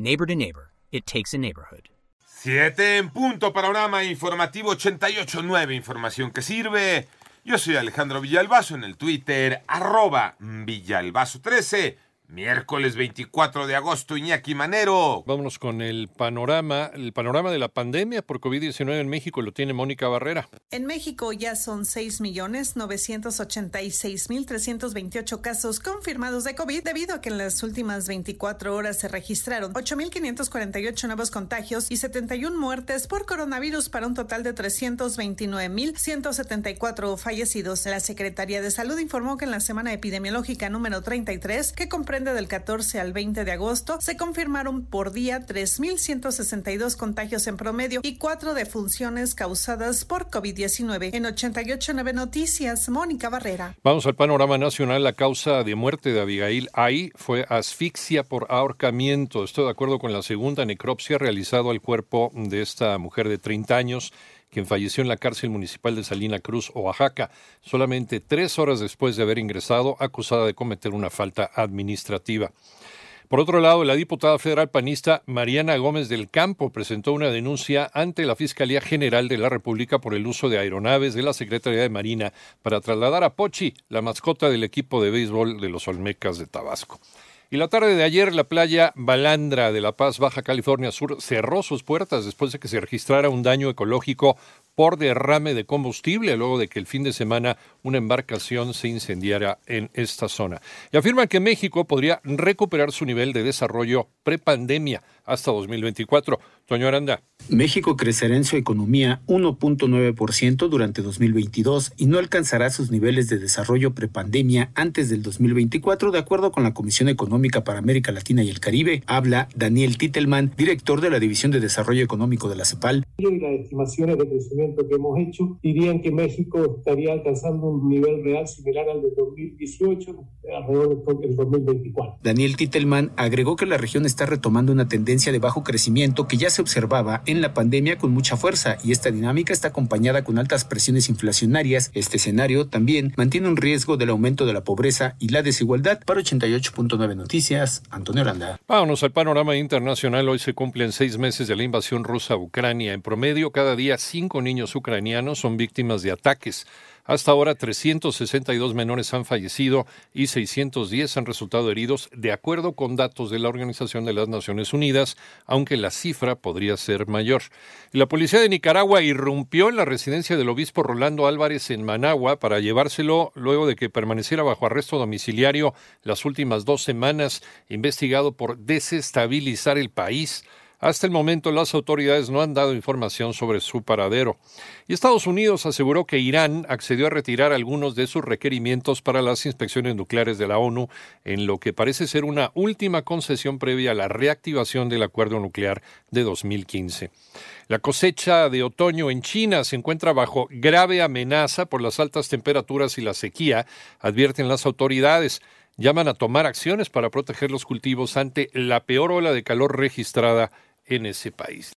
Neighbor to Neighbor, it takes a neighborhood. Siete en punto, panorama informativo 88.9, información que sirve. Yo soy Alejandro Villalbazo en el Twitter, arroba Villalbazo13. Miércoles 24 de agosto, Iñaki Manero. Vámonos con el panorama, el panorama de la pandemia por COVID-19 en México lo tiene Mónica Barrera. En México ya son 6.986.328 casos confirmados de COVID debido a que en las últimas 24 horas se registraron 8.548 nuevos contagios y 71 muertes por coronavirus para un total de 329.174 fallecidos. La Secretaría de Salud informó que en la semana epidemiológica número 33, que comprende del 14 al 20 de agosto, se confirmaron por día 3.162 contagios en promedio y cuatro defunciones causadas por COVID-19. En 88.9 Noticias, Mónica Barrera. Vamos al panorama nacional. La causa de muerte de Abigail ahí fue asfixia por ahorcamiento. Estoy de acuerdo con la segunda necropsia realizada al cuerpo de esta mujer de 30 años quien falleció en la cárcel municipal de Salina Cruz, Oaxaca, solamente tres horas después de haber ingresado acusada de cometer una falta administrativa. Por otro lado, la diputada federal panista Mariana Gómez del Campo presentó una denuncia ante la Fiscalía General de la República por el uso de aeronaves de la Secretaría de Marina para trasladar a Pochi, la mascota del equipo de béisbol de los Olmecas de Tabasco. Y la tarde de ayer, la playa Balandra de La Paz, Baja California Sur, cerró sus puertas después de que se registrara un daño ecológico por derrame de combustible luego de que el fin de semana una embarcación se incendiara en esta zona. Y afirman que México podría recuperar su nivel de desarrollo prepandemia hasta 2024. Toño Aranda. México crecerá en su economía 1.9% durante 2022 y no alcanzará sus niveles de desarrollo prepandemia antes del 2024, de acuerdo con la Comisión Económica para América Latina y el Caribe. Habla Daniel Titelman, director de la División de Desarrollo Económico de la CEPAL. Y las estimaciones de crecimiento que hemos hecho dirían que México estaría alcanzando un nivel real similar al de 2018, alrededor del 2024. Daniel Titelman agregó que la región está retomando una tendencia de bajo crecimiento que ya se observaba en la pandemia con mucha fuerza y esta dinámica está acompañada con altas presiones inflacionarias. Este escenario también mantiene un riesgo del aumento de la pobreza y la desigualdad. Para 88.9 Noticias, Antonio Aranda. Vámonos al panorama internacional. Hoy se cumplen seis meses de la invasión rusa a Ucrania. En promedio, cada día cinco niños ucranianos son víctimas de ataques. Hasta ahora, 362 menores han fallecido y 610 han resultado heridos, de acuerdo con datos de la Organización de las Naciones Unidas, aunque la cifra podría ser mayor. La policía de Nicaragua irrumpió en la residencia del obispo Rolando Álvarez en Managua para llevárselo luego de que permaneciera bajo arresto domiciliario las últimas dos semanas, investigado por desestabilizar el país. Hasta el momento las autoridades no han dado información sobre su paradero. Y Estados Unidos aseguró que Irán accedió a retirar algunos de sus requerimientos para las inspecciones nucleares de la ONU, en lo que parece ser una última concesión previa a la reactivación del acuerdo nuclear de 2015. La cosecha de otoño en China se encuentra bajo grave amenaza por las altas temperaturas y la sequía, advierten las autoridades llaman a tomar acciones para proteger los cultivos ante la peor ola de calor registrada en ese país.